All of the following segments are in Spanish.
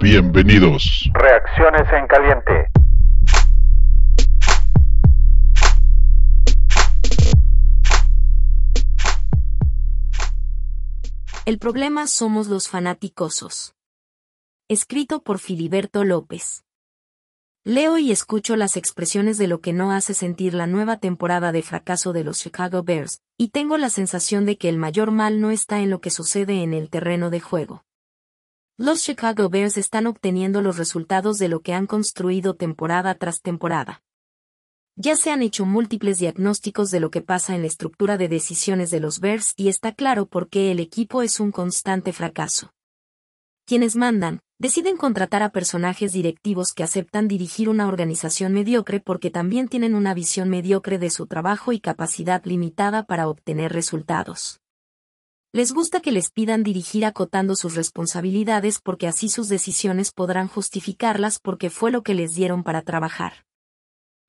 Bienvenidos. Reacciones en caliente. El problema somos los fanáticosos. Escrito por Filiberto López. Leo y escucho las expresiones de lo que no hace sentir la nueva temporada de fracaso de los Chicago Bears, y tengo la sensación de que el mayor mal no está en lo que sucede en el terreno de juego. Los Chicago Bears están obteniendo los resultados de lo que han construido temporada tras temporada. Ya se han hecho múltiples diagnósticos de lo que pasa en la estructura de decisiones de los Bears y está claro por qué el equipo es un constante fracaso. Quienes mandan, deciden contratar a personajes directivos que aceptan dirigir una organización mediocre porque también tienen una visión mediocre de su trabajo y capacidad limitada para obtener resultados. Les gusta que les pidan dirigir acotando sus responsabilidades porque así sus decisiones podrán justificarlas porque fue lo que les dieron para trabajar.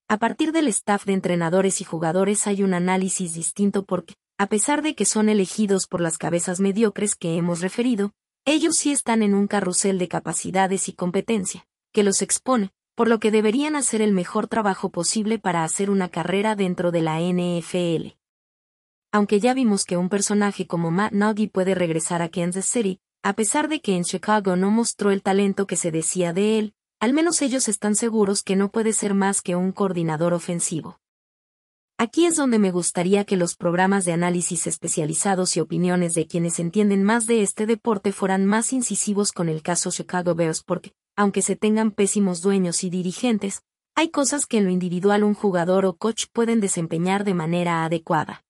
A partir del staff de entrenadores y jugadores hay un análisis distinto porque, a pesar de que son elegidos por las cabezas mediocres que hemos referido, ellos sí están en un carrusel de capacidades y competencia, que los expone, por lo que deberían hacer el mejor trabajo posible para hacer una carrera dentro de la NFL. Aunque ya vimos que un personaje como Matt Nagy puede regresar a Kansas City, a pesar de que en Chicago no mostró el talento que se decía de él, al menos ellos están seguros que no puede ser más que un coordinador ofensivo. Aquí es donde me gustaría que los programas de análisis especializados y opiniones de quienes entienden más de este deporte fueran más incisivos con el caso Chicago Bears porque, aunque se tengan pésimos dueños y dirigentes, hay cosas que en lo individual un jugador o coach pueden desempeñar de manera adecuada.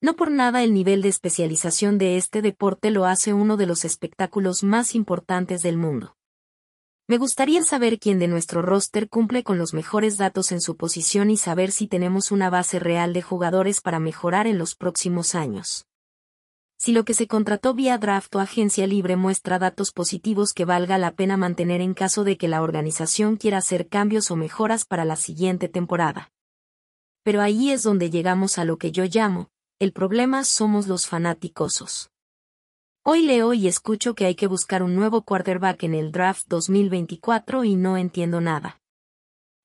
No por nada el nivel de especialización de este deporte lo hace uno de los espectáculos más importantes del mundo. Me gustaría saber quién de nuestro roster cumple con los mejores datos en su posición y saber si tenemos una base real de jugadores para mejorar en los próximos años. Si lo que se contrató vía draft o agencia libre muestra datos positivos que valga la pena mantener en caso de que la organización quiera hacer cambios o mejoras para la siguiente temporada. Pero ahí es donde llegamos a lo que yo llamo, el problema somos los fanáticosos. Hoy leo y escucho que hay que buscar un nuevo quarterback en el draft 2024 y no entiendo nada.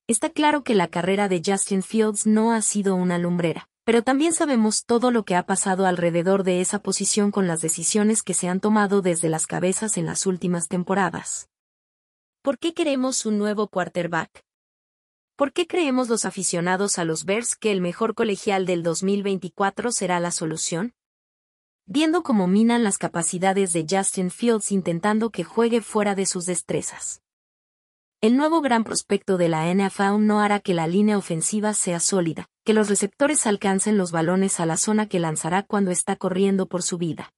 Está claro que la carrera de Justin Fields no ha sido una lumbrera, pero también sabemos todo lo que ha pasado alrededor de esa posición con las decisiones que se han tomado desde las cabezas en las últimas temporadas. ¿Por qué queremos un nuevo quarterback? ¿Por qué creemos los aficionados a los Bears que el mejor colegial del 2024 será la solución? viendo cómo minan las capacidades de Justin Fields intentando que juegue fuera de sus destrezas. El nuevo gran prospecto de la NFL no hará que la línea ofensiva sea sólida, que los receptores alcancen los balones a la zona que lanzará cuando está corriendo por su vida.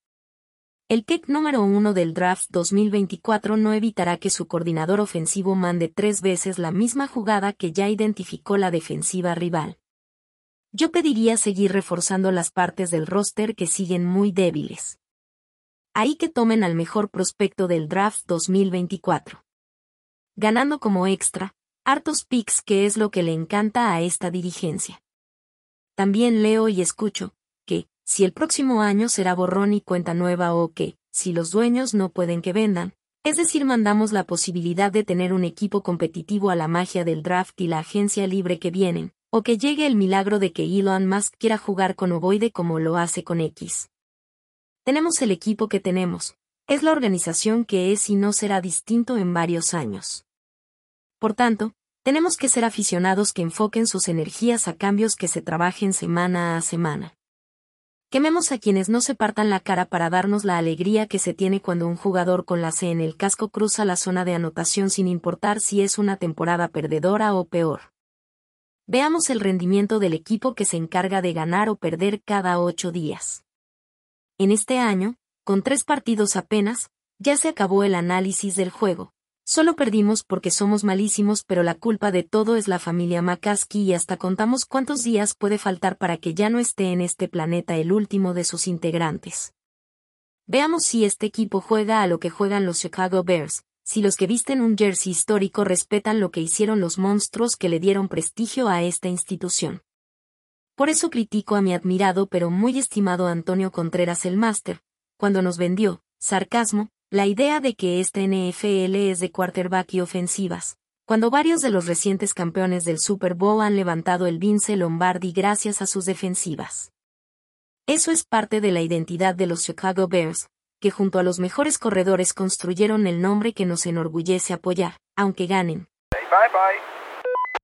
El pick número uno del draft 2024 no evitará que su coordinador ofensivo mande tres veces la misma jugada que ya identificó la defensiva rival yo pediría seguir reforzando las partes del roster que siguen muy débiles. Ahí que tomen al mejor prospecto del draft 2024. Ganando como extra, hartos picks que es lo que le encanta a esta dirigencia. También leo y escucho, si el próximo año será borrón y cuenta nueva o que, si los dueños no pueden que vendan, es decir, mandamos la posibilidad de tener un equipo competitivo a la magia del draft y la agencia libre que vienen, o que llegue el milagro de que Elon Musk quiera jugar con Ovoide como lo hace con X. Tenemos el equipo que tenemos, es la organización que es y no será distinto en varios años. Por tanto, tenemos que ser aficionados que enfoquen sus energías a cambios que se trabajen semana a semana. Quememos a quienes no se partan la cara para darnos la alegría que se tiene cuando un jugador con la C en el casco cruza la zona de anotación sin importar si es una temporada perdedora o peor. Veamos el rendimiento del equipo que se encarga de ganar o perder cada ocho días. En este año, con tres partidos apenas, ya se acabó el análisis del juego. Solo perdimos porque somos malísimos, pero la culpa de todo es la familia McCaskey y hasta contamos cuántos días puede faltar para que ya no esté en este planeta el último de sus integrantes. Veamos si este equipo juega a lo que juegan los Chicago Bears, si los que visten un jersey histórico respetan lo que hicieron los monstruos que le dieron prestigio a esta institución. Por eso critico a mi admirado pero muy estimado Antonio Contreras el Máster, cuando nos vendió, sarcasmo, La idea de que este NFL es de quarterback y ofensivas, cuando varios de los recientes campeones del Super Bowl han levantado el Vince Lombardi gracias a sus defensivas. Eso es parte de la identidad de los Chicago Bears, que junto a los mejores corredores construyeron el nombre que nos enorgullece apoyar, aunque ganen. Bye bye.